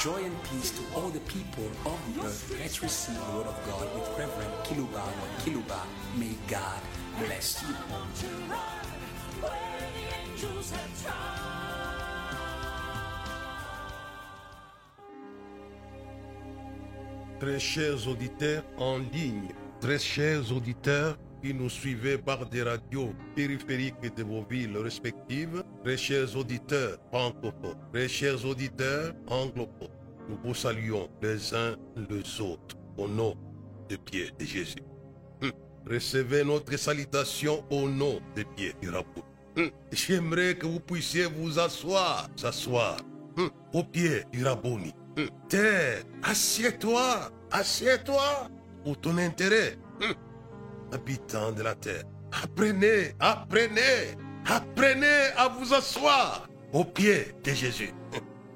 Joy and peace to all the people of the earth. Let's receive the word of God with Reverend Kiluba Kiluba. May God bless you. Très chers auditeurs en ligne, très chers auditeurs qui nous suivez par des radios périphériques de vos villes respectives, très chers auditeurs francophones, très chers auditeurs anglophones, nous vous saluons les uns les autres au nom de pied de Jésus. Hum. Recevez notre salutation au nom de pied du rabou. Hum. J'aimerais que vous puissiez vous asseoir, s'asseoir hum, au pied du rabouni. Hum. Terre, assieds-toi, assieds-toi pour ton intérêt. Habitants de la terre, apprenez, apprenez, apprenez à vous asseoir au pied de Jésus.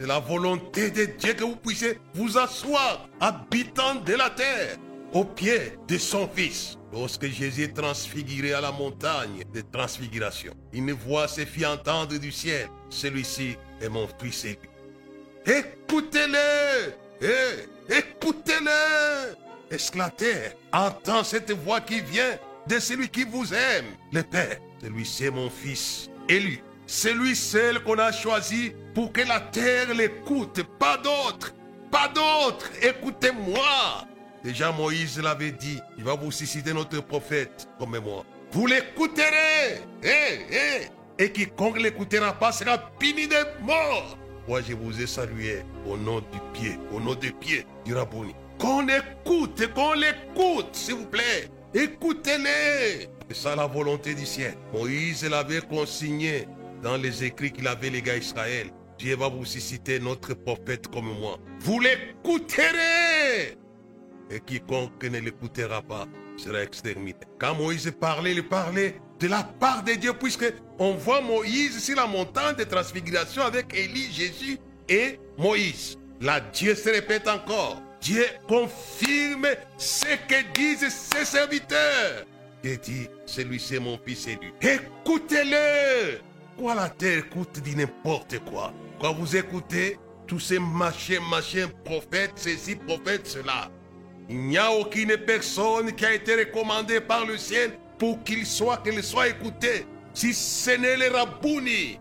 C'est la volonté de Dieu que vous puissiez vous asseoir, habitants de la terre, au pied de son Fils. Lorsque Jésus est transfiguré à la montagne de transfiguration, une voix se fit entendre du ciel. Celui-ci est mon Fils élu. Écoutez-le Eh, Écoutez-le Est-ce entend cette voix qui vient de celui qui vous aime, le Père Celui-ci est mon Fils élu. Celui seul qu'on a choisi pour que la terre l'écoute, pas d'autre. Pas d'autre. Écoutez-moi. Déjà Moïse l'avait dit, il va vous susciter notre prophète comme moi. Vous l'écouterez. Eh, eh. Et quiconque l'écoutera pas sera puni de mort. Moi, je vous ai salué au nom du pied, au nom du pied du Rabouni. Qu'on écoute, qu'on l'écoute, s'il vous plaît. Écoutez-les. Ça la volonté du ciel. Moïse l'avait consigné dans les écrits qu'il avait les gars Israël. Dieu va vous susciter notre prophète comme moi. Vous l'écouterez. Et quiconque ne l'écoutera pas sera exterminé. Quand Moïse parlait, il parlait de la part de Dieu, puisque on voit Moïse sur la montagne de transfiguration avec Élie, Jésus et Moïse. Là, Dieu se répète encore. Dieu confirme ce que disent ses serviteurs. Dit, celui-ci est mon fils élu. Écoutez-le. Quoi la terre écoute dit n'importe quoi. Quand vous écoutez tous ces machins, machins, prophètes, ceci, prophètes, cela. Il n'y a aucune personne qui a été recommandée par le ciel pour qu'il soit, qu'elle soit écoutée. Si ce n'est le Rabouni,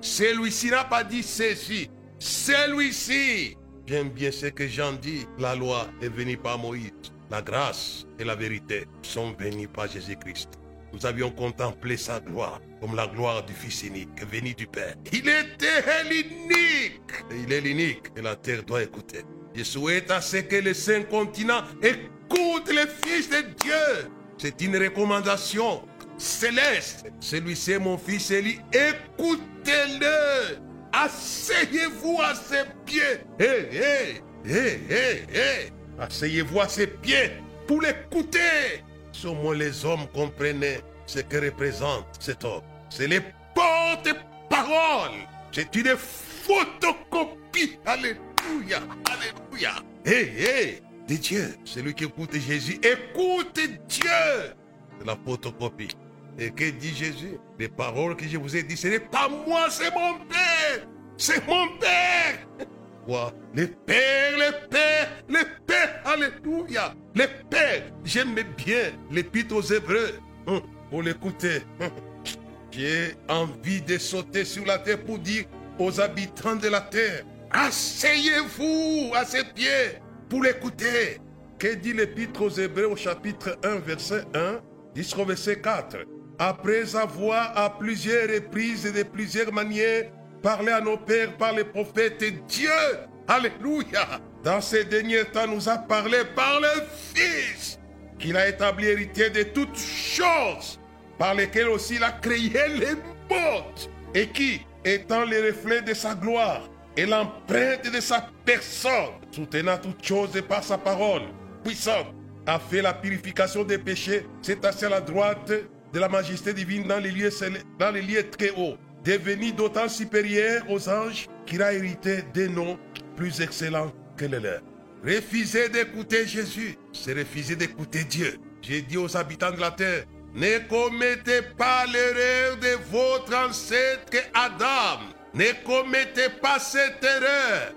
celui-ci n'a pas dit ceci. Celui-ci. J'aime bien ce que Jean dit. La loi est venue par Moïse. La grâce et la vérité sont venues par Jésus-Christ. Nous avions contemplé sa gloire comme la gloire du Fils unique venu du Père. Il était l'unique. Il est l'unique et la terre doit écouter. Je souhaite à ce que les cinq continents écoutent les fils de Dieu. C'est une recommandation céleste. Celui-ci est mon fils Élie. Écoutez-le. Asseyez-vous à ses pieds. Hé, hé, hé, hé, hé. Asseyez-vous à ses pieds pour l'écouter. Moins les hommes comprenaient ce que représente cet homme. C'est les porte-paroles. C'est une photocopie. Alléluia. Alléluia. Hé, hé. De Dieu. Celui qui écoute Jésus, écoute Dieu. C'est la photocopie. Et que dit Jésus? Les paroles que je vous ai dit, ce n'est pas moi, c'est mon Père. C'est mon Père. Quoi Le Père, le Père, le Père. Alléluia. Le Père. J'aime bien l'épître aux Hébreux. Hum, Pour l'écouter. Hum. J'ai envie de sauter sur la terre pour dire aux habitants de la terre, asseyez-vous à ses pieds pour l'écouter. Que dit l'épître aux Hébreux au chapitre 1, verset 1 jusqu'au verset 4 Après avoir à plusieurs reprises et de plusieurs manières parlé à nos pères par les prophètes, Dieu, Alléluia, dans ces derniers temps nous a parlé par le Fils, qu'il a établi héritier de toutes choses, par lesquelles aussi il a créé les mondes, et qui, étant les reflets de sa gloire et l'empreinte de sa personne, soutenant toutes choses par sa parole, puissante, a fait la purification des péchés, s'est assis à la droite de la majesté divine dans les lieux, dans les lieux très hauts, devenu d'autant supérieur aux anges qu'il a hérité des noms plus excellents que les leurs. Refuser d'écouter Jésus, c'est refuser d'écouter Dieu. J'ai dit aux habitants de la terre, ne commettez pas l'erreur de votre ancêtre Adam. Ne commettez pas cette erreur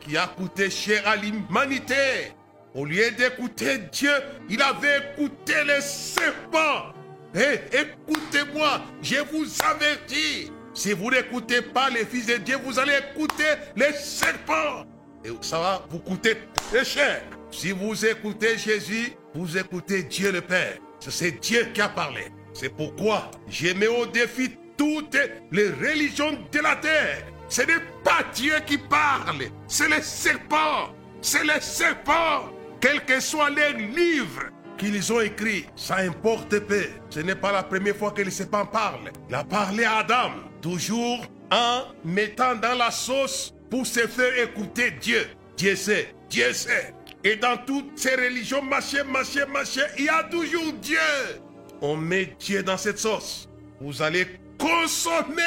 qui a coûté cher à l'humanité. Au lieu d'écouter Dieu, il avait écouté les serpents. Et écoutez-moi, je vous avertis. Si vous n'écoutez pas les fils de Dieu, vous allez écouter les serpents. Et ça va vous coûter très cher. Si vous écoutez Jésus, vous écoutez Dieu le Père. C'est Dieu qui a parlé. C'est pourquoi je mets au défi toutes les religions de la terre. Ce n'est pas Dieu qui parle, c'est les serpents. C'est les serpents. Quels que soient les livres qu'ils ont écrits, ça importe peu. Ce n'est pas la première fois que les serpents parlent. Il a parlé à Adam, toujours en mettant dans la sauce pour se faire écouter Dieu. Dieu sait, Dieu sait. Et dans toutes ces religions, machin, machin, machin, il y a toujours Dieu. On met Dieu dans cette sauce. Vous allez consommer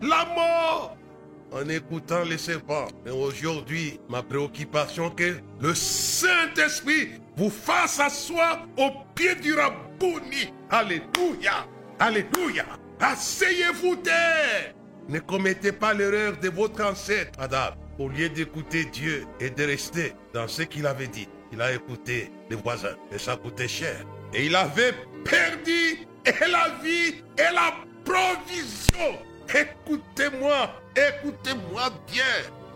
la mort en écoutant les serpents. Mais aujourd'hui, ma préoccupation est que le Saint-Esprit vous fasse asseoir au pied du Rabouni. Alléluia. Alléluia. Asseyez-vous terre. Ne commettez pas l'erreur de votre ancêtre, Adam. Au lieu d'écouter Dieu et de rester dans ce qu'il avait dit, il a écouté les voisins et ça coûtait cher. Et il avait perdu la vie et la provision. Écoutez-moi, écoutez-moi bien.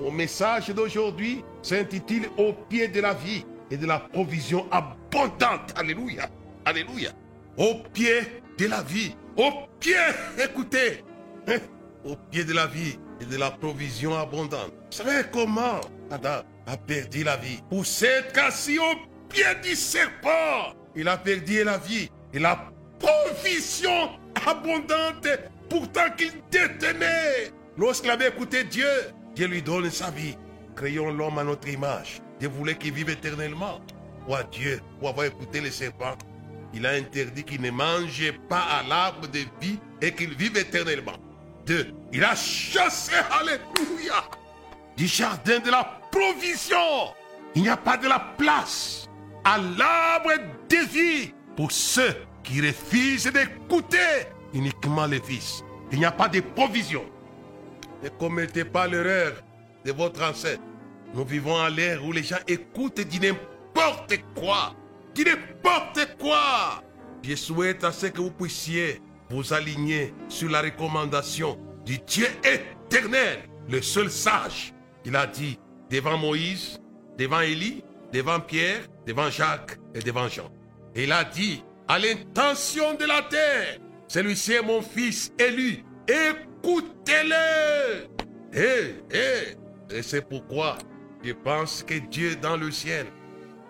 Mon message d'aujourd'hui s'intitule Au pied de la vie et de la provision abondante. Alléluia. Alléluia. Au pied de la vie. Au pied, écoutez. Hein, au pied de la vie et de la provision abondante. Vous savez comment Adam a perdu la vie? Pour s'être assis au pied du serpent. Il a perdu la vie et la provision abondante pourtant qu'il détenait. Lorsqu'il avait écouté Dieu, Dieu lui donne sa vie. Créons l'homme à notre image. Dieu voulait qu'il vive éternellement. Quoi Dieu, pour avoir écouté les serpents, il a interdit qu'il ne mange pas à l'arbre de vie et qu'il vive éternellement. Deux, il a chassé, alléluia, du jardin de la provision. Il n'y a pas de la place à l'arbre de vie pour ceux qui refusent d'écouter uniquement les fils. Il n'y a pas de provision. Ne commettez pas l'erreur de votre ancêtre. Nous vivons à l'ère où les gens écoutent du n'importe quoi. Du n'importe quoi. Je souhaite à ce que vous puissiez vous aligner sur la recommandation du Dieu éternel, le seul sage. Il a dit devant Moïse, devant Élie, devant Pierre, devant Jacques et devant Jean. Et il a dit à l'intention de la terre, celui-ci est mon fils élu. Écoutez-le. Et, et c'est pourquoi je pense que Dieu dans le ciel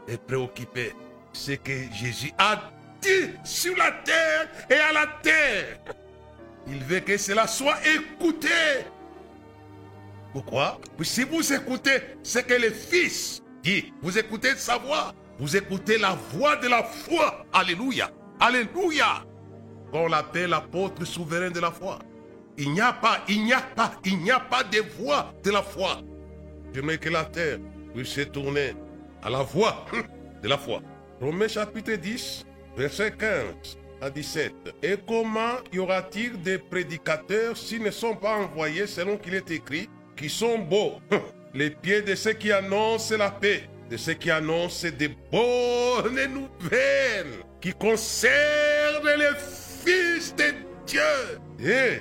est préoccupé. Ce que Jésus a dit sur la terre et à la terre. Il veut que cela soit écouté. Pourquoi? Si vous écoutez ce que le Fils dit, vous écoutez sa voix, vous écoutez la voix de la foi. Alléluia. Alléluia qu'on l'appelle l'apôtre souverain de la foi. Il n'y a pas, il n'y a pas, il n'y a pas de voix de la foi. Je mets que la terre puisse se tourner à la voix de la foi. Romains chapitre 10, verset 15 à 17. Et comment y aura-t-il des prédicateurs s'ils ne sont pas envoyés selon qu'il est écrit, qui sont beaux, les pieds de ceux qui annoncent la paix, de ceux qui annoncent des bonnes nouvelles, qui concernent les de Dieu. Eh,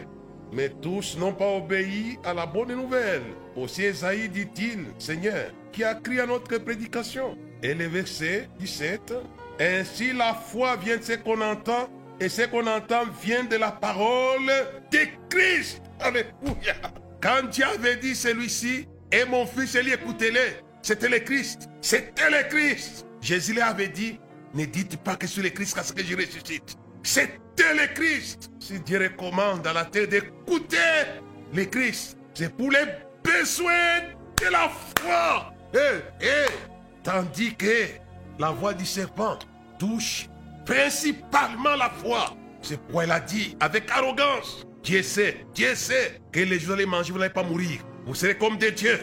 mais tous n'ont pas obéi à la bonne nouvelle. Aussi Esaïe dit-il, Seigneur, qui a crié à notre prédication? Et le verset 17, ainsi la foi vient de ce qu'on entend, et ce qu'on entend vient de la parole de Christ. Alléluia. Quand Dieu avait dit celui-ci, et mon fils, écoutez-le, c'était le Christ. C'était le Christ. Jésus lui avait dit, ne dites pas que c'est le Christ, parce que je ressuscite. C'était le Christ. Si Dieu recommande à la terre d'écouter le Christ, c'est pour les besoins de la foi. Eh, eh. Tandis que la voix du serpent touche principalement la foi. C'est pourquoi il a dit avec arrogance, Dieu sait, Dieu sait que les jours allez manger, vous n'allez pas mourir. Vous serez comme des dieux.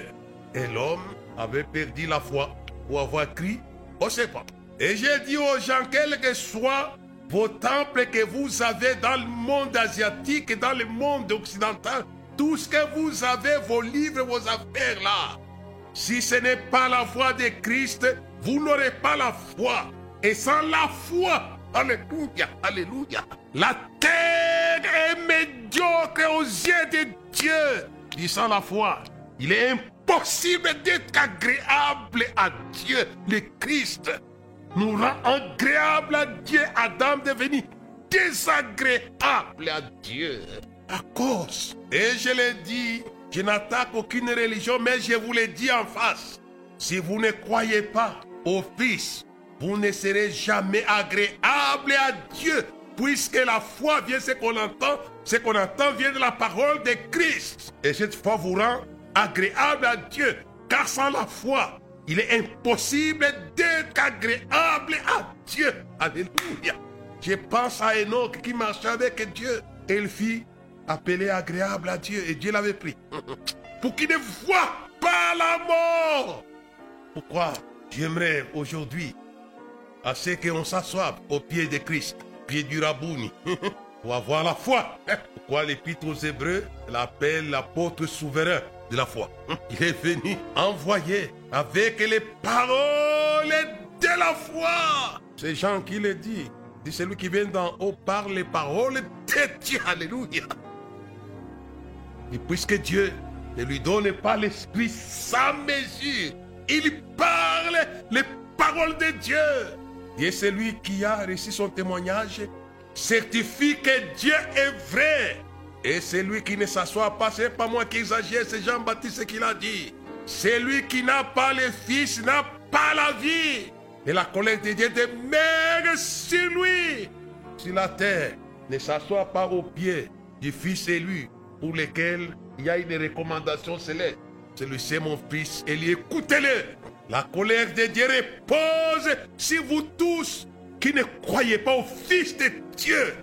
Et l'homme avait perdu la foi pour avoir crié au serpent. Et j'ai dit aux gens, quel que soit vos temples que vous avez dans le monde asiatique et dans le monde occidental, tout ce que vous avez, vos livres, vos affaires là, Si ce n'est pas la foi de Christ, vous n'aurez pas la foi. Et sans la foi, Alléluia, Alléluia, la terre est médiocre aux yeux de Dieu. Sans la foi, il est impossible d'être agréable à Dieu, le Christ nous rend agréable à Dieu. Adam devenu désagréable à Dieu à cause. Et je l'ai dit, je n'attaque aucune religion, mais je vous l'ai dit en face. Si vous ne croyez pas au Fils, vous ne serez jamais agréable à Dieu, puisque la foi vient ce qu'on entend, ce qu'on entend vient de la parole de Christ. Et cette foi vous rend agréable à Dieu, car sans la foi, il est impossible d'être agréable à Dieu. Alléluia. Je pense à Enoch qui marchait avec Dieu. Et il fit appeler agréable à Dieu. Et Dieu l'avait pris. Pour qu'il ne voit pas la mort. Pourquoi j'aimerais aujourd'hui à ce qu'on s'assoie au pied de Christ, pied du Rabouni, pour avoir la foi. Pourquoi l'épître aux Hébreux l'appelle l'apôtre souverain? De la foi. Il est venu envoyer avec les paroles de la foi. C'est Jean qui le dit. C'est celui qui vient d'en haut par les paroles de Dieu. Alléluia. Et puisque Dieu ne lui donne pas l'esprit sans mesure, il parle les paroles de Dieu. Et celui qui a reçu son témoignage certifie que Dieu est vrai. Et celui qui ne s'assoit pas, c'est pas moi qui exagère, c'est Jean-Baptiste qui l'a dit. Celui qui n'a pas le Fils n'a pas la vie. Et la colère de Dieu demeure sur lui. Si la terre ne s'assoit pas au pied du Fils élu, pour lequel il y a une recommandation céleste, celui c'est mon Fils, et écoutez-le. La colère de Dieu repose sur vous tous qui ne croyez pas au Fils de Dieu.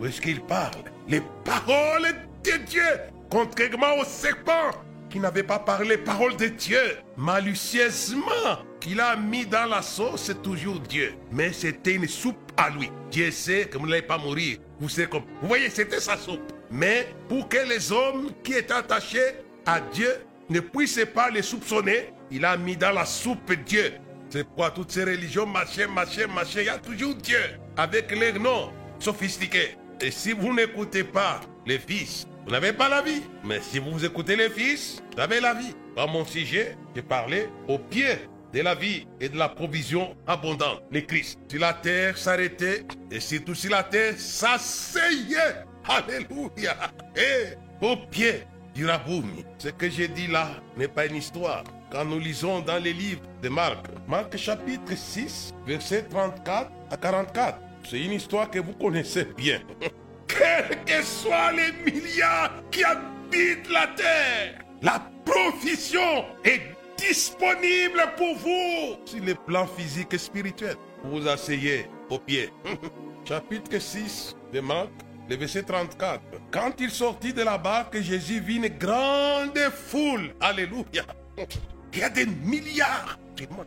Où est-ce qu'il parle? Les paroles de Dieu, contrairement au serpent qui n'avait pas parlé paroles de Dieu, malicieusement, qu'il a mis dans la sauce, c'est toujours Dieu. Mais c'était une soupe à lui. Dieu sait que vous n'allez pas mourir. Vous savez comme. Vous voyez, c'était sa soupe. Mais pour que les hommes qui étaient attachés à Dieu ne puissent pas les soupçonner, il a mis dans la soupe Dieu. C'est pourquoi toutes ces religions, machin, machin, machin, il y a toujours Dieu avec les noms sophistiqués. Et si vous n'écoutez pas les fils, vous n'avez pas la vie. Mais si vous écoutez les fils, vous avez la vie. Dans mon sujet, j'ai parlé au pied de la vie et de la provision abondante, le Christ. Si la terre s'arrêtait, et surtout si la terre s'asseyait, Alléluia, et au pied du Raboumi. Ce que j'ai dit là n'est pas une histoire. Quand nous lisons dans les livres de Marc, Marc chapitre 6, verset 34 à 44, c'est une histoire que vous connaissez bien. Quels que soient les milliards qui habitent la terre, la provision est disponible pour vous sur le plan physique et spirituel. Vous vous asseyez au pied. Chapitre 6 de Marc, le verset 34. Quand il sortit de la barque, Jésus vit une grande foule. Alléluia. Il y a des milliards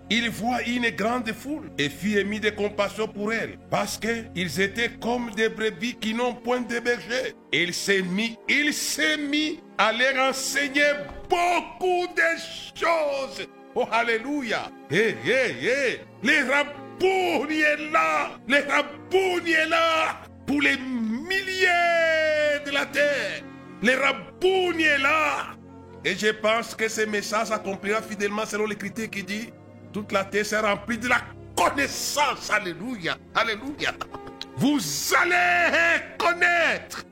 il voit une grande foule et fit émis de compassion pour elle, parce qu'ils étaient comme des brebis qui n'ont point de berger. Il s'est mis, il s'est mis à leur enseigner beaucoup de choses. Oh, alléluia. Hé. Les rabouni est là. Les rabouni est là. Pour les milliers de la terre. Les rabouni est là. Et je pense que ce message s'accomplira fidèlement selon l'écriture qui dit toute la terre sera remplie de la connaissance. Alléluia. Alléluia. Vous allez connaître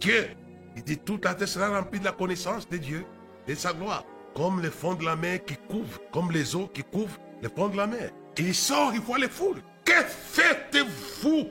Dieu. Il dit toute la terre sera remplie de la connaissance de Dieu et de sa gloire. Comme le fond de la mer qui couvre, comme les eaux qui couvrent le fond de la mer. il sort, il voit les foules. Que faites-vous?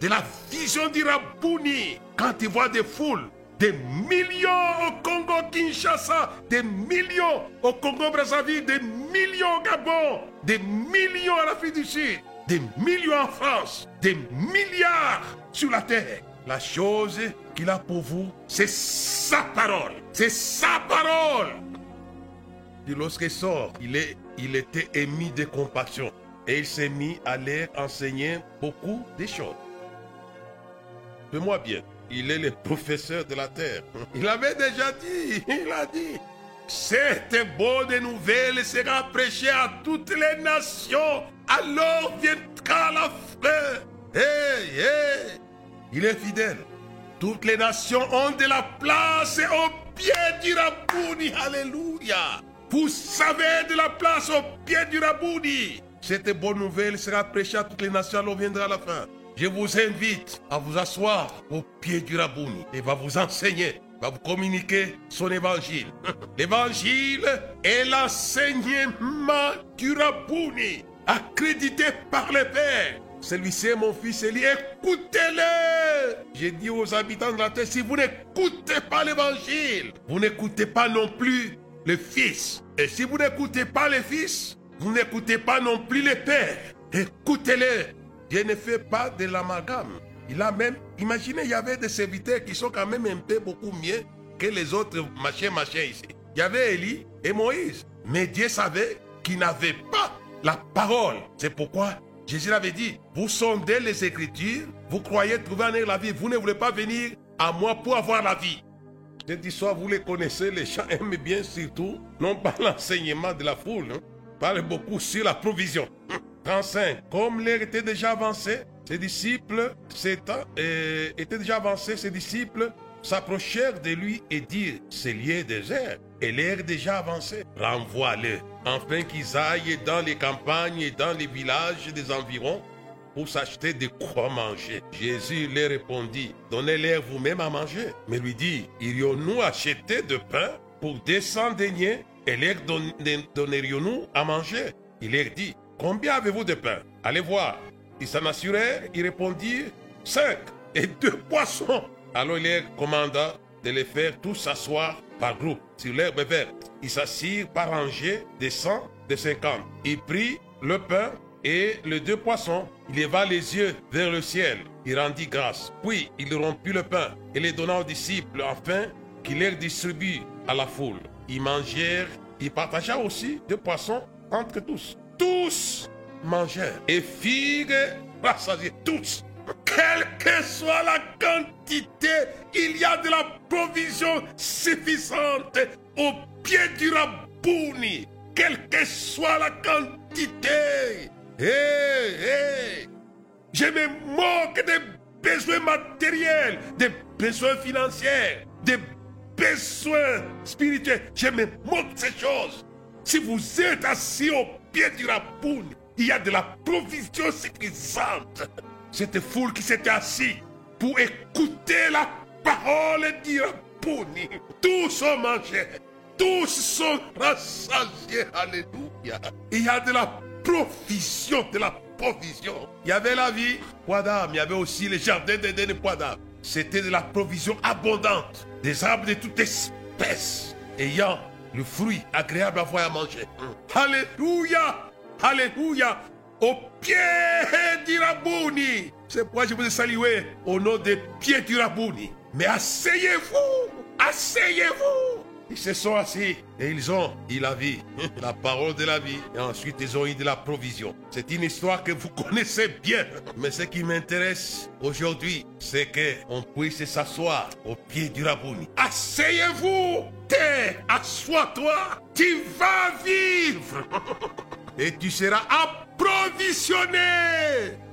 De la vision d'Irabouni quand il voit des foules des millions au Congo-Kinshasa, des millions au Congo-Brazzaville, des millions au Gabon, des millions à l'Afrique du Sud, des millions en France, des milliards sur la terre. La chose qu'il a pour vous, c'est sa parole. C'est sa parole. Et lorsqu'il sort, il, il était émis de compassion. Et il s'est mis à leur enseigner beaucoup de choses. Fais-moi bien il est le professeur de la terre. Il avait déjà dit, il a dit, cette bonne nouvelle sera prêchée à toutes les nations. Alors viendra la fin. Hey, hey, il est fidèle. Toutes les nations ont de la place au pied du Rabouni. Alléluia. Vous savez de la place au pied du Rabouni. Cette bonne nouvelle sera prêchée à toutes les nations. Alors viendra la fin. Je vous invite à vous asseoir au pied du Rabouni et va vous enseigner va vous communiquer son évangile. L'évangile est l'enseignement du Rabouni, accrédité par le Père. Celui-ci est mon fils Élie, écoutez-le. J'ai dit aux habitants de la terre, si vous n'écoutez pas l'évangile, vous n'écoutez pas non plus le fils. Et si vous n'écoutez pas le fils, vous n'écoutez pas non plus le père. Écoutez-le. Je ne fais pas de l'amalgame. Il a même, imaginez, il y avait des serviteurs qui sont quand même un peu beaucoup mieux que les autres machins, machins ici. Il y avait Élie et Moïse. Mais Dieu savait qu'ils n'avaient pas la parole. C'est pourquoi Jésus avait dit, vous sondez les Écritures, vous croyez trouver en la vie, vous ne voulez pas venir à moi pour avoir la vie. Dis soit vous les connaissez, les gens aiment bien surtout, non pas l'enseignement de la foule, hein. parle beaucoup sur la provision. 35. Comme l'air était déjà avancé, ses disciples euh, étaient déjà avancés, ses disciples s'approchèrent de lui et dirent, c'est lié désert, et l'air déjà avancé, renvoie-le, afin qu'ils aillent dans les campagnes et dans les villages des environs pour s'acheter de quoi manger. Jésus leur répondit, donnez-leur vous-même à manger. Mais lui dit, irions-nous acheter de pain pour 200 deniers et leur donnerions-nous à manger? Il leur dit, combien avez-vous de pain? Allez voir. Ils s'en assurèrent, ils répondirent, cinq et deux poissons. Alors il leur commanda de les faire tous s'asseoir par groupe sur l'herbe verte. Ils s'assirent par rangées de cent, de cinquante. Il prit le pain et les deux poissons. Il leva les yeux vers le ciel. Il rendit grâce. Puis il rompit le pain et les donna aux disciples afin qu'il les distribue à la foule. Ils mangèrent. Il partagea aussi deux poissons entre tous. Tous mangèrent et firent rassasier tous. Quelle que soit la quantité, il y a de la provision suffisante au pied du Rabouni. Quelle que soit la quantité. Hé, hé. Je me moque des besoins matériels, des besoins financiers, des besoins spirituels. Je me moque de ces choses. Si vous êtes assis au pied du Rabouni, il y a de la provision suffisante. Cette foule qui s'était assise pour écouter la parole du Rabboni. Tous ont mangé. Tous sont rassasiés. Alléluia. Il y a de la provision, de la provision. Il y avait la vie, d'âme. Il y avait aussi les jardins d'Éden et d'âme. C'était de la provision abondante. Des arbres de toute espèce ayant le fruit agréable à voir à manger. Alléluia. Alléluia. Au pied du Rabouni. C'est pourquoi je vous ai salué au nom des pieds du Rabouni. Mais asseyez-vous. Asseyez-vous. Ils se sont assis et ils ont eu la vie, la parole de la vie. Et ensuite, ils ont eu de la provision. C'est une histoire que vous connaissez bien. Mais ce qui m'intéresse aujourd'hui, c'est qu'on puisse s'asseoir au pied du Rabouni. Asseyez-vous. T'es, assois-toi. Tu vas vivre. et tu seras approvisionné.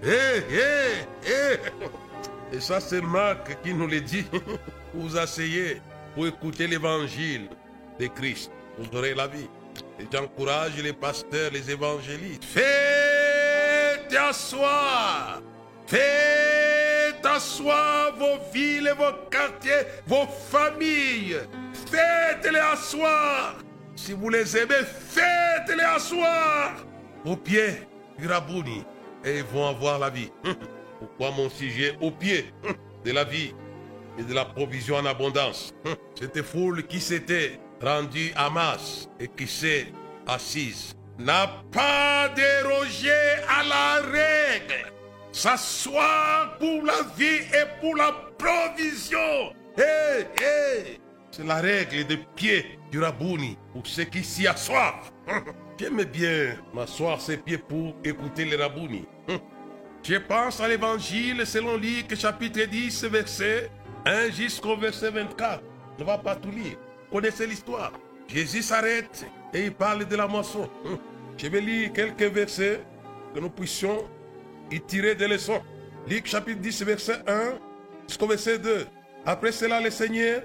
Eh, eh, eh. Et ça, c'est Marc qui nous le dit. Vous asseyez pour écouter l'évangile de Christ. Vous aurez la vie. Et j'encourage les pasteurs, les évangélistes. Faites asseoir. Faites asseoir vos villes, vos quartiers, vos familles. Faites-les asseoir si vous les aimez, faites-les asseoir au pied du Rabouni et ils vont avoir la vie. Pourquoi mon sujet au pied de la vie? Et de la provision en abondance Cette foule qui s'était rendue à masse et qui s'est assise n'a pas dérogé à la règle. S'asseoir pour la vie et pour la provision. Hé, hé C'est la règle de pied du Rabouni pour ceux qui s'y assoient. J'aime bien m'asseoir ses pieds pour écouter le Rabouni. Je pense à l'évangile selon Luc chapitre 10 verset 1 jusqu'au verset 24. Je ne vais pas tout lire. Connaissez l'histoire. Jésus s'arrête et il parle de la moisson. Je vais lire quelques versets que nous puissions y tirer des leçons. Luc chapitre 10, verset 1 jusqu'au verset 2. Après cela, le Seigneur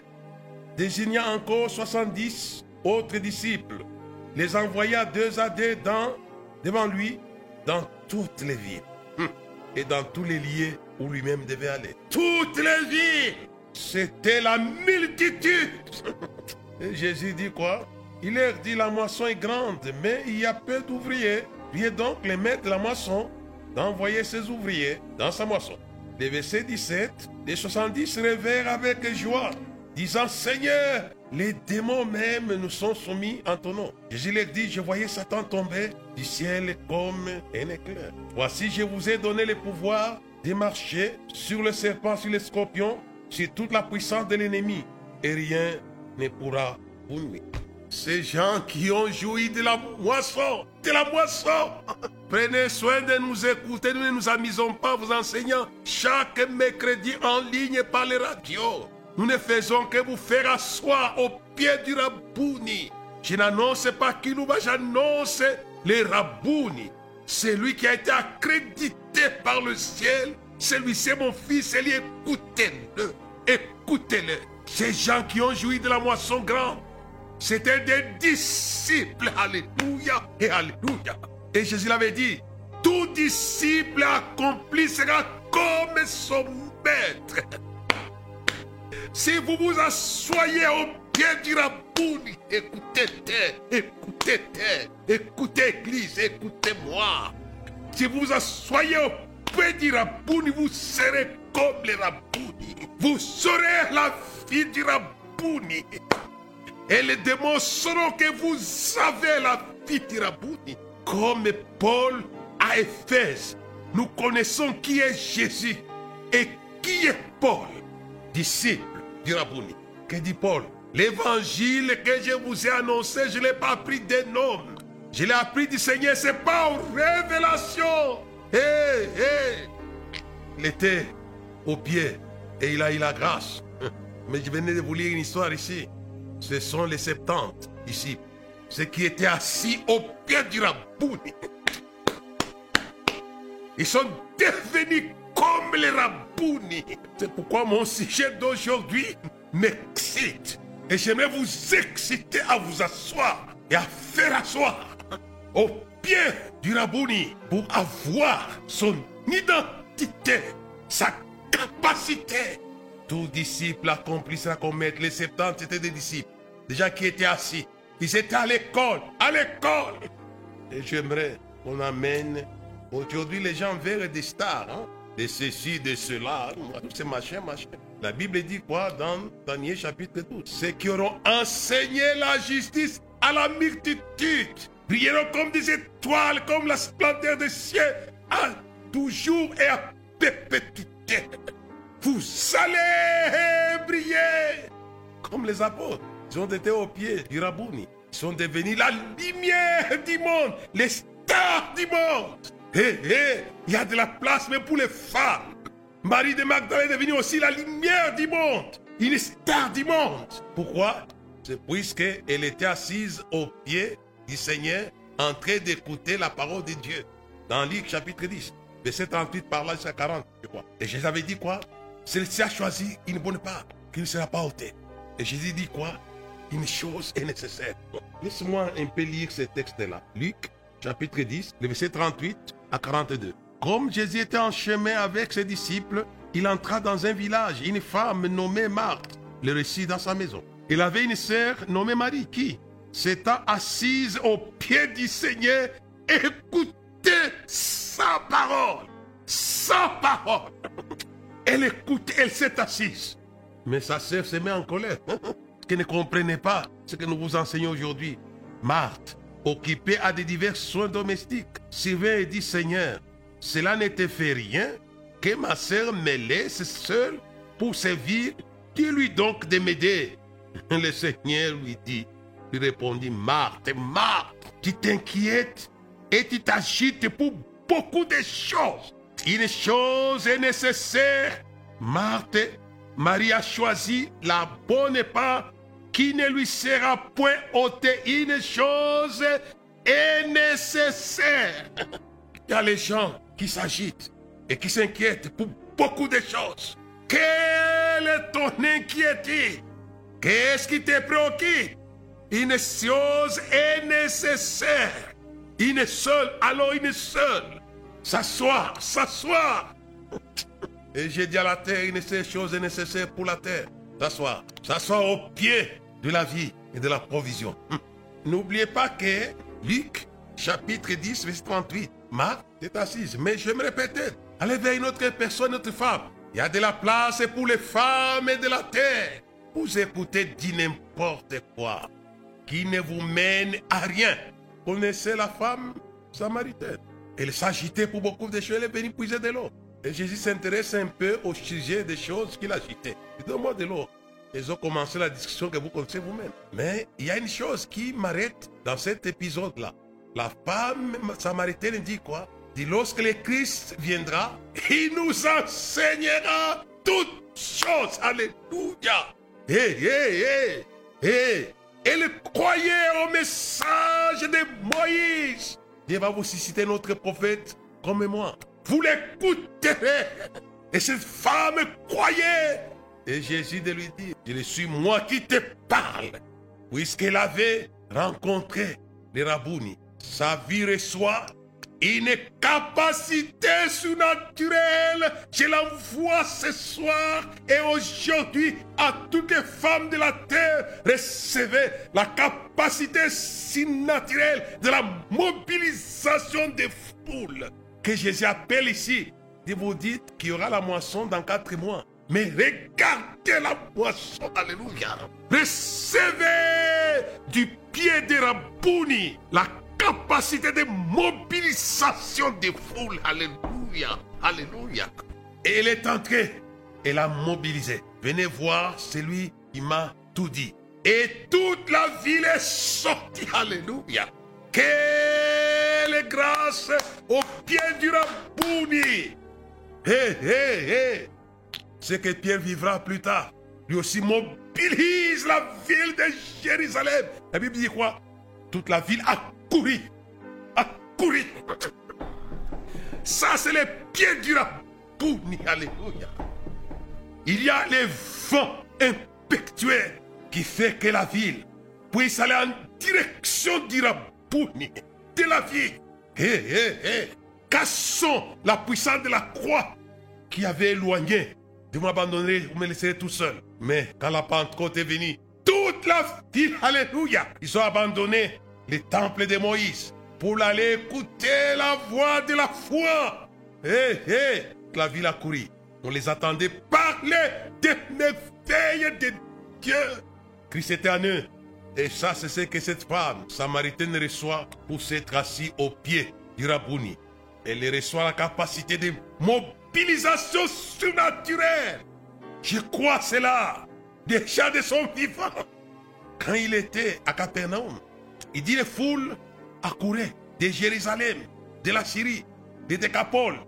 désigna encore 70 autres disciples, les envoya deux à deux dans, devant lui dans toutes les villes hum, et dans tous les lieux où lui-même devait aller. Toutes les villes C'était la multitude Et Jésus dit quoi? Il leur dit la moisson est grande, mais il y a peu d'ouvriers. Priez donc les maîtres de la moisson d'envoyer ses ouvriers dans sa moisson. Le verset 17, les 70 se réveillèrent avec joie, disant Seigneur, les démons même nous sont soumis en ton nom. Jésus leur dit Je voyais Satan tomber du ciel comme un éclair. Voici, je vous ai donné le pouvoir de marcher sur le serpent, sur les scorpions, sur toute la puissance de l'ennemi, et rien ne pourra vous nuire. Ces gens qui ont joui de la moisson, de la moisson. Prenez soin de nous écouter. Nous ne nous amusons pas, vous enseignants, chaque mercredi en ligne par les radios. Nous ne faisons que vous faire asseoir au pied du Rabouni. Je n'annonce pas Kilouba, j'annonce les Rabouni. C'est lui qui a été accrédité par le ciel. Celui-ci est mon fils, écoutez-le. Écoutez-le. Ces gens qui ont joui de la moisson grande, c'était des disciples. Alléluia et Alléluia. Et Jésus l'avait dit, tout disciple accompli sera comme son maître. Si vous vous assoyez au pied du Rabouni, écoutez terre, écoutez terre, écoutez Église, écoutez-moi. Si vous assoyez au pied du Rabouni, vous serez comme les Rabouni. Vous serez la fille du Rabouni. Et les démons sauront que vous avez la fille du Rabouni. Comme Paul à Éphèse, nous connaissons qui est Jésus et qui est Paul, disciple du Rabouni. Que dit Paul? L'évangile que je vous ai annoncé, je ne l'ai pas appris des hommes. Je l'ai appris du Seigneur, c'est pas une révélation. Hé. Il était au pied et il a eu la grâce. Mais je venais de vous lire une histoire ici. Ce sont les 70 ici. Ceux qui étaient assis au pied du Rabouni. Ils sont devenus comme les Rabouni. C'est pourquoi mon sujet d'aujourd'hui m'excite. Et j'aimerais vous exciter à vous asseoir et à faire asseoir au pied du Rabouni pour avoir son identité, sa capacité. Tout disciple accomplissera comme maître. Les 70 étaient des disciples, des gens qui étaient assis. Ils étaient à l'école, à l'école. Et j'aimerais qu'on amène. Aujourd'hui, les gens veulent des stars, hein? de ceci, de cela, tous ces machins, machins. La Bible dit quoi dans Daniel chapitre 12 Ceux qui auront enseigné la justice à la multitude brilleront comme des étoiles, comme la splendeur des cieux, à toujours et à perpétuité. Vous allez briller comme les apôtres. Ils ont été au pied du Rabouni. Ils sont devenus la lumière du monde, les stars du monde. Hé, hé, il y a de la place même pour les femmes. Marie de Magdalene est devenue aussi la lumière du monde, une star du monde. Pourquoi? C'est puisqu'elle était assise au pied du Seigneur en train d'écouter la parole de Dieu. Dans Luc chapitre 10, verset 38 par là jusqu'à 40, je crois. Et Jésus avait dit quoi? Celle-ci a choisi une bonne part qui ne sera pas ôtée. Et Jésus dit quoi? Une chose est nécessaire. Laisse-moi un peu lire ce texte-là. Luc chapitre 10, le verset 38 à 42. Comme Jésus était en chemin avec ses disciples, il entra dans un village. Une femme nommée Marthe le récit dans sa maison. Il avait une sœur nommée Marie qui s'étant assise au pied du Seigneur, écoutait sa parole. Sa parole. Elle écoute, elle s'est assise. Mais sa sœur se met en colère. Qu'elle ne comprenait pas ce que nous vous enseignons aujourd'hui. Marthe, occupée à des divers soins domestiques, survint et dit Seigneur, cela ne te fait rien que ma sœur me laisse seule pour servir. Dis-lui donc de m'aider. Le Seigneur lui dit, lui répondit Marthe, Marthe, tu t'inquiètes et tu t'agites pour beaucoup de choses. Une chose est nécessaire. Marthe, Marie a choisi la bonne part qui ne lui sera point ôté une chose est nécessaire. Il y a les gens qui s'agitent et qui s'inquiètent pour beaucoup de choses. Quelle est ton inquiétude? Qu'est-ce qui te préoccupe? Une chose est nécessaire. Une seule, alors une seule. S'asseoir, s'asseoir. Et j'ai dit à la terre, une seule chose est nécessaire pour la terre. S'asseoir. S'asseoir au pied de la vie et de la provision. Hum. N'oubliez pas que Luc, chapitre 10, verset 38, Marc est assise. Mais je me répète, allez vers une autre personne, une autre femme. Il y a de la place pour les femmes et de la terre. Vous écoutez dit n'importe quoi qui ne vous mène à rien. Connaissez la femme samaritaine. Elle s'agitait pour beaucoup de choses, elle est venue puiser de l'eau. Et Jésus s'intéresse un peu au sujet des choses qu'il agitait. Donne-moi de l'eau. Ils ont commencé la discussion que vous connaissez vous-même. Mais il y a une chose qui m'arrête dans cet épisode-là. La femme samaritaine dit quoi? Dit lorsque le Christ viendra, il nous enseignera toutes choses. Alléluia. Hé, hé, hé, hé. Elle croyait au message de Moïse. Dieu va vous susciter notre prophète comme moi. Vous l'écouterez. Et cette femme croyait. Et Jésus de lui dit, je suis moi qui te parle. Puisqu'elle avait rencontré les Rabouni, sa vie reçoit une capacité surnaturelle. Je l'envoie ce soir et aujourd'hui à toutes les femmes de la terre. Recevez la capacité surnaturelle de la mobilisation des foules que Jésus appelle ici. Et vous dites qu'il y aura la moisson dans quatre mois. Mais regardez la moisson, alléluia. Recevez du pied de Rabouni la capacité de mobilisation des foules. Alléluia. Alléluia. Et elle est entrée. Elle a mobilisé. Venez voir celui qui m'a tout dit. Et toute la ville est sortie. Alléluia. Quelle grâce au pied du Rabouni. Hé, hé, hé. Ce que Pierre vivra plus tard, lui aussi mobilise la ville de Jérusalem. La Bible dit quoi? Toute la ville a couru. A couru. Ça, c'est les pieds du Rabouni. Alléluia. Il y a les vents impétueux qui fait que la ville puisse aller en direction du Rabouni, de la vie. Hé, hé, hé. Cassons la puissance de la croix qui avait éloigné. De m'abandonner, vous me laisserez tout seul. Mais quand la Pentecôte est venue, toute la ville, alléluia, ils ont abandonné les temples de Moïse pour aller écouter la voix de la foi. Hé, hé, la ville a couru. On les attendait parler des merveilles de Dieu. Christ était en eux. Et ça, c'est ce que cette femme samaritaine reçoit pour s'être assis au pied du Rabouni. Elle reçoit la capacité de mobilisation surnaturelle. Je crois cela déjà de son vivant. Quand il était à Capernaum, il dit les foules accouraient de Jérusalem, de la Syrie, de Décapole,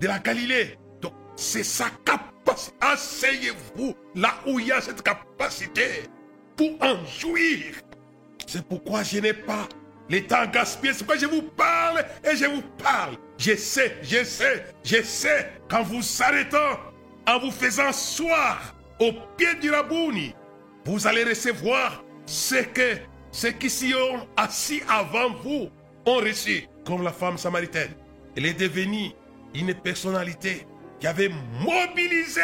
de la Galilée. Donc, c'est sa capacité. Asseyez-vous là où il y a cette capacité pour en jouir. C'est pourquoi je n'ai pas le temps gaspillé. C'est pourquoi je vous parle et je vous parle. Je sais, je sais, je sais qu'en vous arrêtant, en vous faisant soir au pied du Rabouni, vous allez recevoir ce que ceux qui s'y ont assis avant vous ont reçu, comme la femme samaritaine. Elle est devenue une personnalité qui avait mobilisé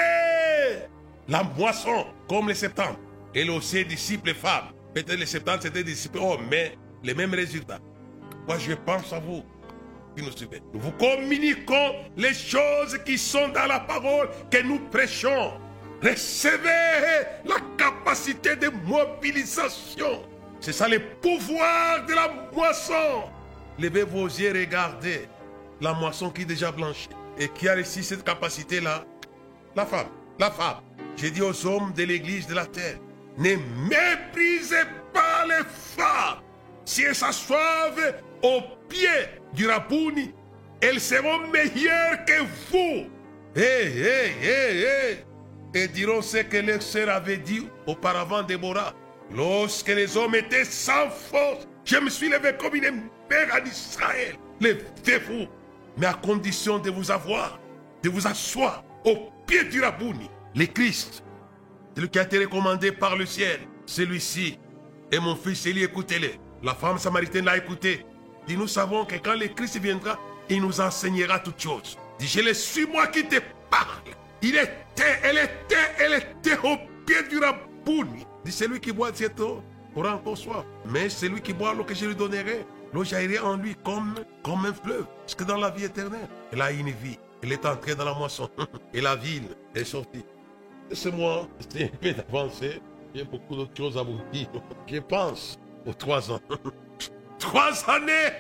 la moisson comme les septembre. Elle aussi disciple femme. Peut-être les septembre c'était disciple hommes, mais les mêmes résultats. Moi je pense à vous qui nous suivez? Nous vous communiquons les choses qui sont dans la parole que nous prêchons. Recevez la capacité de mobilisation. C'est ça le pouvoir de la moisson. Levez vos yeux, regardez la moisson qui est déjà blanchie et qui a réussi cette capacité-là. La femme, la femme. J'ai dit aux hommes de l'église de la terre, ne méprisez pas les femmes. Si elles s'assoivent au pied du Rabouni, elles seront meilleures que vous. Hé, hé, hé, hé. Et diront ce que leur sœur avait dit auparavant Déborah. Lorsque les hommes étaient sans force, je me suis levé comme une mère en Israël. Levez-vous, mais à condition de vous avoir, de vous asseoir au pied du Rabouni, le Christ, celui qui a été recommandé par le ciel. Celui-ci est mon fils Élie, écoutez-le. La femme samaritaine l'a écouté. Dit, nous savons que quand le Christ viendra, il nous enseignera toutes choses. Dit, je le suis moi qui te parle. Il était, elle était, elle était au pied du Rabouni. Dit, celui qui boit cette eau aura encore soif. Mais celui qui boit l'eau que je lui donnerai, l'eau jaillirait en lui comme, un fleuve. Parce que dans la vie éternelle, elle a une vie. Elle est entrée dans la moisson. Et la ville est sortie. Laissez-moi c'est un peu d'avancer. J'ai beaucoup d'autres choses à vous dire. Je pense aux trois ans. trois années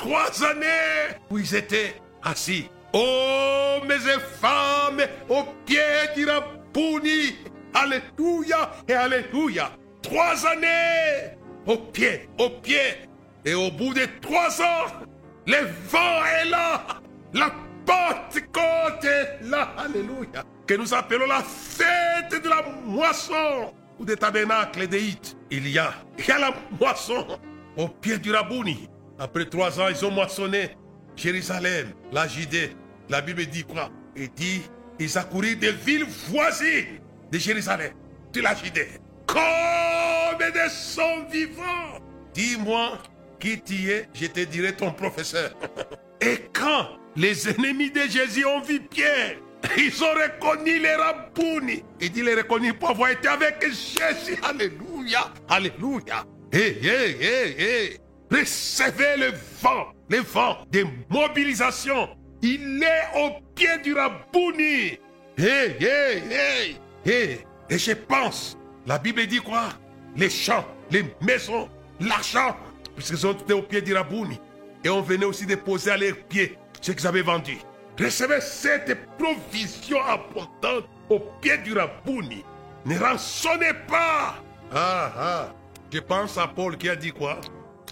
Trois années où ils étaient assis. Hommes et femmes au pied du Rabouni. Alléluia et Alléluia. Trois années au pied, au pied. Et au bout de trois ans, le vent est là. La Pentecôte est là. Alléluia. Que nous appelons la fête de la moisson ou des tabernacles des hits. Il y a, il y la moisson au pied du Rabouni. Après trois ans, ils ont moissonné Jérusalem, la Judée. La Bible dit quoi? Il dit, ils accoururent des villes voisines de Jérusalem, de la Judée. Comme des sons vivants. Dis-moi qui tu es, je te dirai ton professeur. Et quand les ennemis de Jésus ont vu Pierre, ils ont reconnu les Rabouni. Il dit les reconnu pour avoir été avec Jésus. Alléluia. Alléluia. Hé, hé, hé, hé. Recevez le vent, le vent de mobilisation. Il est au pied du Rabouni. Hé, hé, hé, hé. Et je pense, la Bible dit quoi? Les champs, les maisons, l'argent, puisqu'ils ont été au pied du Rabouni. Et on venait aussi déposer à leurs pieds ce qu'ils avaient vendu. Recevez cette provision abondante au pied du Rabouni. Ne rançonnez pas. Ah, ah. Je pense à Paul qui a dit quoi?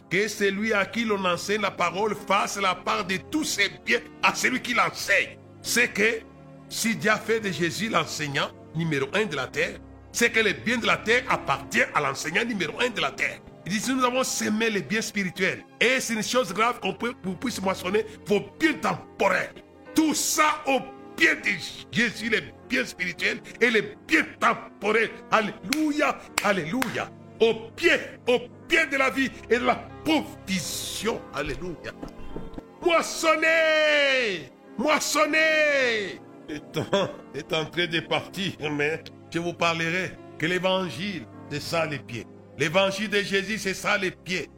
Que celui à qui l'on enseigne la parole fasse la part de tous ses biens à celui qui l'enseigne. C'est que si Dieu a fait de Jésus l'enseignant numéro un de la terre, c'est que les biens de la terre appartiennent à l'enseignant numéro un de la terre. Il dit, si nous avons semé les biens spirituels, et c'est une chose grave qu'on peut, vous moissonner vos biens temporels. Tout ça au pied de Jésus, les biens spirituels et les biens temporels. Alléluia, alléluia. Au pied, au pied de la vie et de la provision. Alléluia. Moissonnez, moissonnez. Est en train de partir, mais je vous parlerai que l'évangile, c'est ça les pieds. L'évangile de Jésus, c'est ça les pieds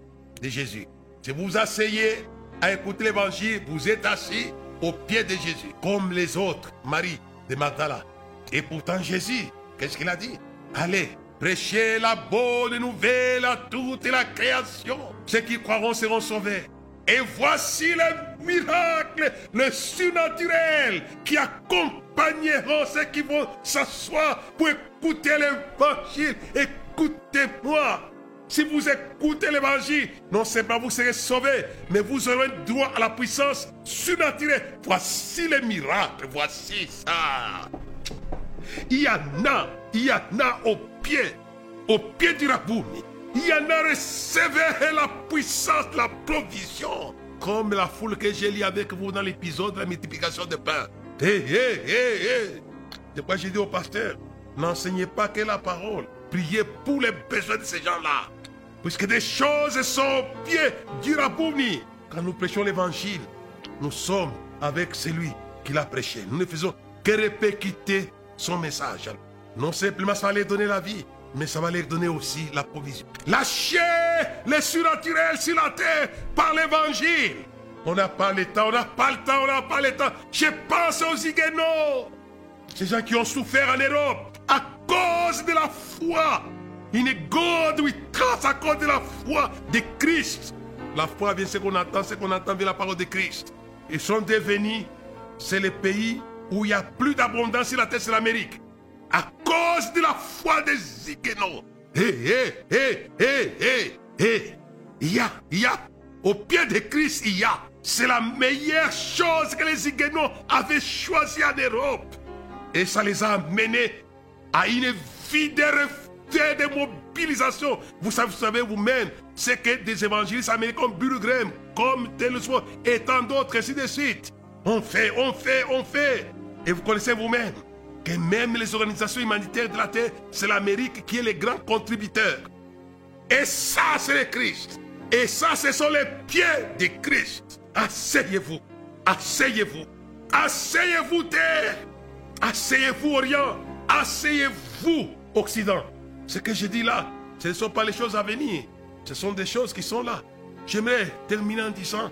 de Jésus. Si vous asseyez à écouter l'évangile, vous êtes assis au pied de Jésus, comme les autres, Marie de Magdala. Et pourtant Jésus, qu'est-ce qu'il a dit? Allez, prêchez la bonne nouvelle à toute la création. Ceux qui croiront seront sauvés. Et voici le miracle, le surnaturel qui accompagneront ceux qui vont s'asseoir pour écouter l'évangile. Écoutez-moi. Si vous écoutez l'évangile, non seulement vous serez sauvés, mais vous aurez droit à la puissance surnaturelle. Voici les miracles, voici ça. Il y en a, il y en a au pied, au pied du Rabouni. Il y en a recevez la puissance, la provision. Comme la foule que j'ai lu avec vous dans l'épisode de la multiplication de pain. Hé, hé, hé, hé. C'est pourquoi j'ai dit au pasteur, n'enseignez pas que la parole. Priez pour les besoins de ces gens-là. Puisque des choses sont au pied du Rabouni. Quand nous prêchons l'évangile, nous sommes avec celui qui l'a prêché. Nous ne faisons que répéter son message. Non simplement ça leur donner la vie, mais ça va leur donner aussi la provision. Lâchez les surnaturels sur la terre par l'évangile. On n'a pas le temps, on n'a pas le temps, on n'a pas le temps. Je pense aux Huguenots. Ces gens qui ont souffert en Europe à cause de la foi. Une God we trust à cause de la foi de Christ. La foi vient ce qu'on entend, ce qu'on entend vient la parole de Christ. Ils sont devenus, c'est le pays où il y a plus d'abondance sur la terre, c'est l'Amérique. Cause de la foi des Huguenots. Hé, hé, hé, hé, hé, hé. Il y a, il y a, au pied de Christ, il y a. C'est la meilleure chose que les Huguenots avaient choisi en Europe. Et ça les a menés à une vie de reflet de mobilisation. Vous savez, vous savez vous-même, c'est que des évangélistes américains comme Billy Graham, comme Taylor et tant d'autres, ainsi de suite. On fait, on fait, on fait. Et vous connaissez vous-même que même les organisations humanitaires de la terre, c'est l'Amérique qui est le grand contributeur. Et ça, c'est le Christ. Et ça, ce sont les pieds de Christ. Asseyez-vous. Asseyez-vous. Asseyez-vous terre. Asseyez-vous Orient. Asseyez-vous Occident. Ce que je dis là, ce ne sont pas les choses à venir. Ce sont des choses qui sont là. J'aimerais terminer en disant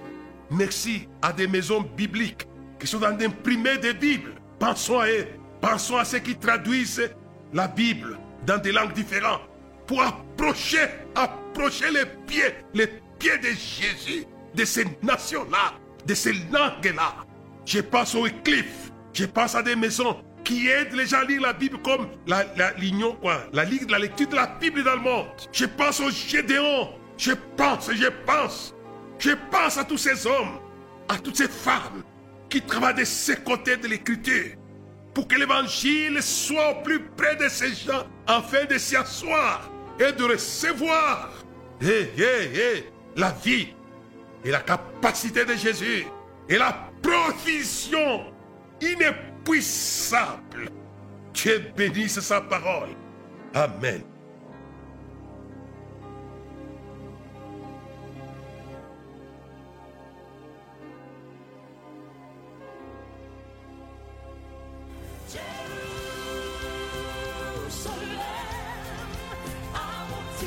merci à des maisons bibliques qui sont en train d'imprimer des Bibles. Pensons à eux. Pensons à ceux qui traduisent la Bible dans des langues différentes pour approcher, approcher les pieds, les pieds de Jésus, de ces nations-là, de ces langues-là. Je pense au Cliff, je pense à des maisons qui aident les gens à lire la Bible comme la, la, la, lecture de la Bible dans le monde. Je pense au Gédéon, je pense, je pense, je pense à tous ces hommes, à toutes ces femmes qui travaillent de ces côtés de l'écriture pour que l'évangile soit au plus près de ces gens afin de s'y asseoir et de recevoir hey, la vie et la capacité de Jésus et la provision inépuisable. Dieu bénisse sa parole. Amen.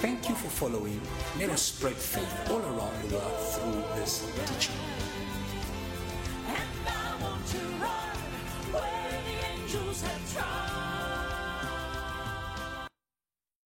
Thank you for following. Let us spread faith all around the world through this teaching. And I want to run where the angels have tried.